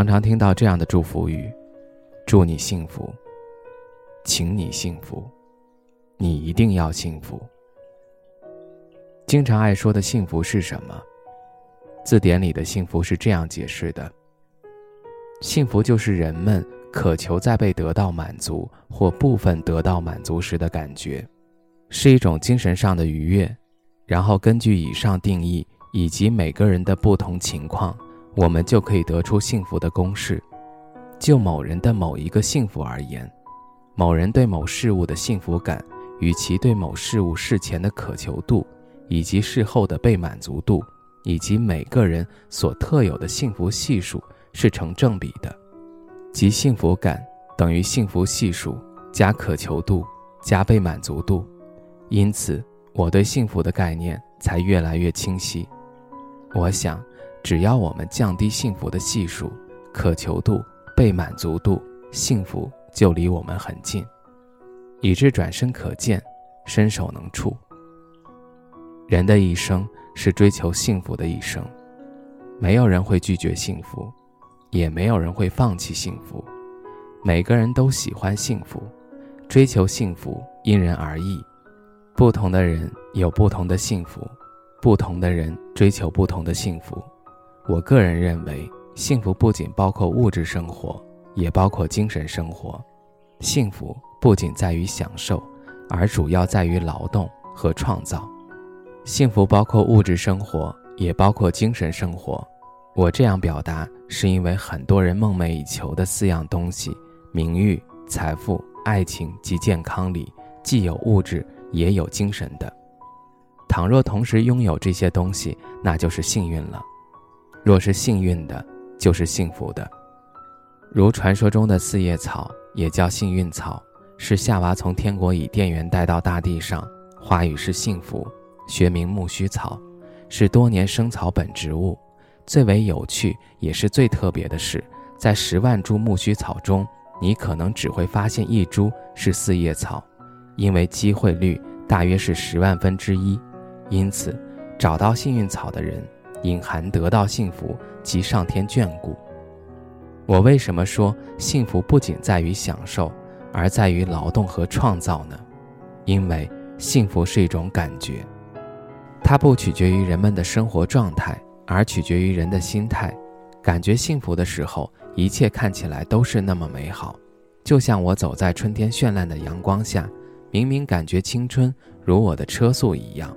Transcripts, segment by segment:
常常听到这样的祝福语：“祝你幸福，请你幸福，你一定要幸福。”经常爱说的幸福是什么？字典里的幸福是这样解释的：幸福就是人们渴求在被得到满足或部分得到满足时的感觉，是一种精神上的愉悦。然后根据以上定义以及每个人的不同情况。我们就可以得出幸福的公式。就某人的某一个幸福而言，某人对某事物的幸福感与其对某事物事前的渴求度，以及事后的被满足度，以及每个人所特有的幸福系数是成正比的，即幸福感等于幸福系数加渴求度加被满足度。因此，我对幸福的概念才越来越清晰。我想。只要我们降低幸福的系数、渴求度、被满足度，幸福就离我们很近，以致转身可见，伸手能触。人的一生是追求幸福的一生，没有人会拒绝幸福，也没有人会放弃幸福。每个人都喜欢幸福，追求幸福因人而异，不同的人有不同的幸福，不同的人追求不同的幸福。我个人认为，幸福不仅包括物质生活，也包括精神生活。幸福不仅在于享受，而主要在于劳动和创造。幸福包括物质生活，也包括精神生活。我这样表达，是因为很多人梦寐以求的四样东西——名誉、财富、爱情及健康里，既有物质，也有精神的。倘若同时拥有这些东西，那就是幸运了。若是幸运的，就是幸福的。如传说中的四叶草，也叫幸运草，是夏娃从天国以电源带到大地上，花语是幸福，学名木须草，是多年生草本植物。最为有趣也是最特别的是，在十万株木须草中，你可能只会发现一株是四叶草，因为机会率大约是十万分之一。因此，找到幸运草的人。隐含得到幸福及上天眷顾。我为什么说幸福不仅在于享受，而在于劳动和创造呢？因为幸福是一种感觉，它不取决于人们的生活状态，而取决于人的心态。感觉幸福的时候，一切看起来都是那么美好，就像我走在春天绚烂的阳光下，明明感觉青春如我的车速一样。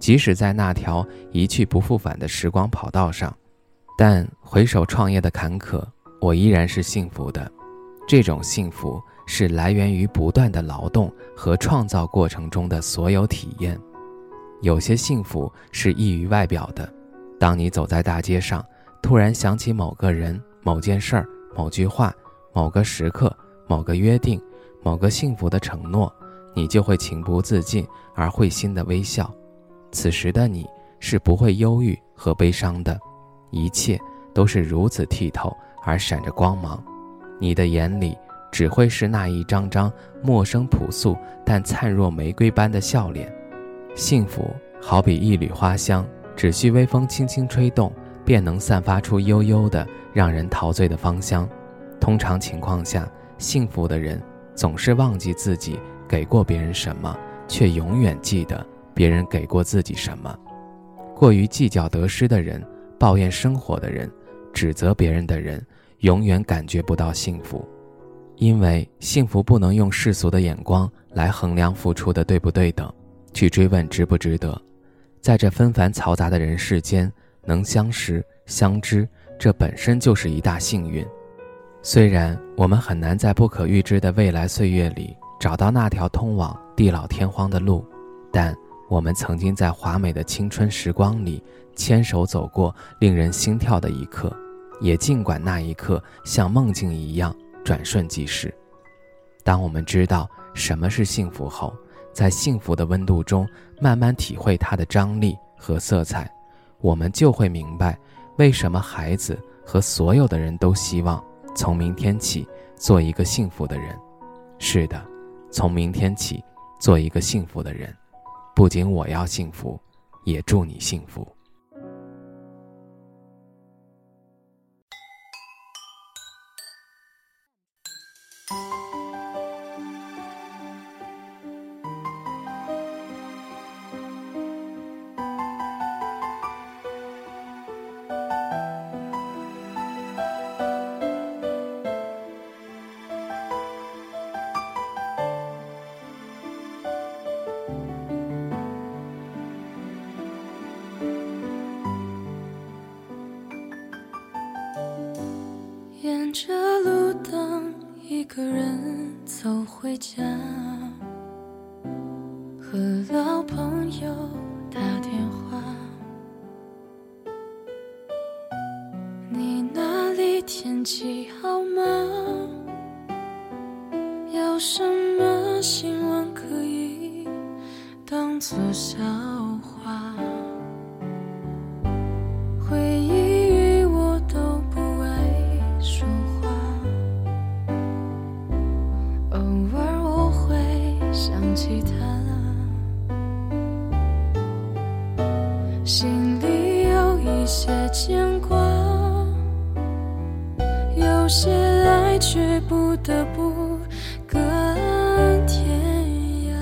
即使在那条一去不复返的时光跑道上，但回首创业的坎坷，我依然是幸福的。这种幸福是来源于不断的劳动和创造过程中的所有体验。有些幸福是溢于外表的。当你走在大街上，突然想起某个人、某件事儿、某句话、某个时刻、某个约定、某个幸福的承诺，你就会情不自禁而会心的微笑。此时的你是不会忧郁和悲伤的，一切都是如此剔透而闪着光芒。你的眼里只会是那一张张陌生朴素但灿若玫瑰般的笑脸。幸福好比一缕花香，只需微风轻轻吹动，便能散发出悠悠的、让人陶醉的芳香。通常情况下，幸福的人总是忘记自己给过别人什么，却永远记得。别人给过自己什么？过于计较得失的人，抱怨生活的人，指责别人的人，永远感觉不到幸福，因为幸福不能用世俗的眼光来衡量付出的对不对等，去追问值不值得。在这纷繁嘈杂的人世间，能相识相知，这本身就是一大幸运。虽然我们很难在不可预知的未来岁月里找到那条通往地老天荒的路，但。我们曾经在华美的青春时光里牵手走过令人心跳的一刻，也尽管那一刻像梦境一样转瞬即逝。当我们知道什么是幸福后，在幸福的温度中慢慢体会它的张力和色彩，我们就会明白，为什么孩子和所有的人都希望从明天起做一个幸福的人。是的，从明天起做一个幸福的人，不仅我要幸福，也祝你幸福。沿着路灯，一个人走回家，和老朋友打电话。你那里天气好吗？有什么新闻可以当作笑话？起他，心里有一些牵挂，有些爱却不得不各安天涯，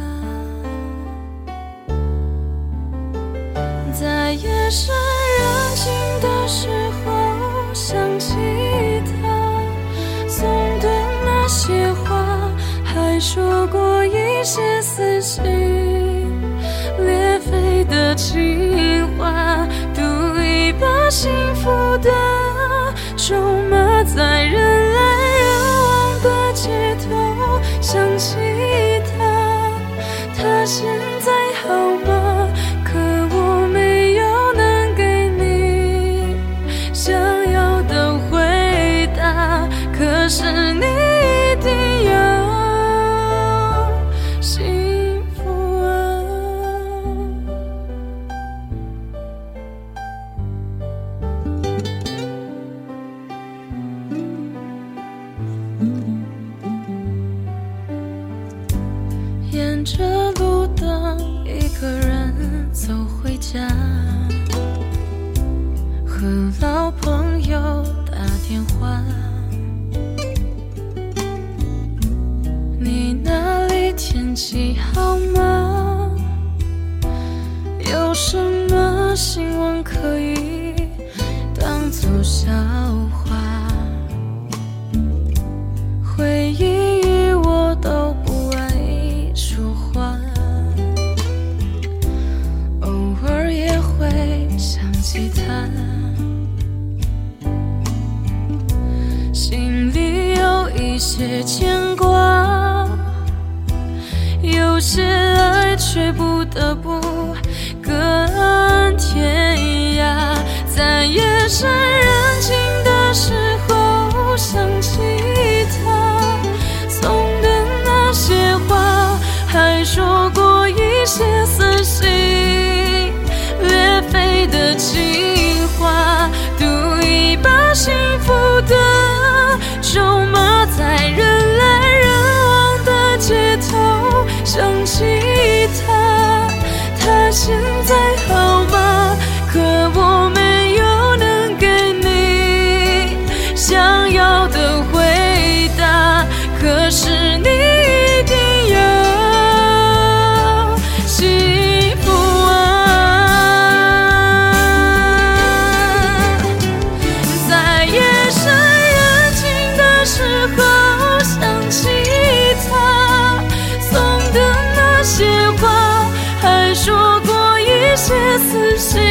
在夜深人静的时候想起他，送的那些话还说过些。撕心裂肺的情话，赌一把幸福的筹码，在人来人往的街头想起一个人走回家，和老朋友打电话。你那里天气好吗？有什么新闻可以当作笑福的思绪。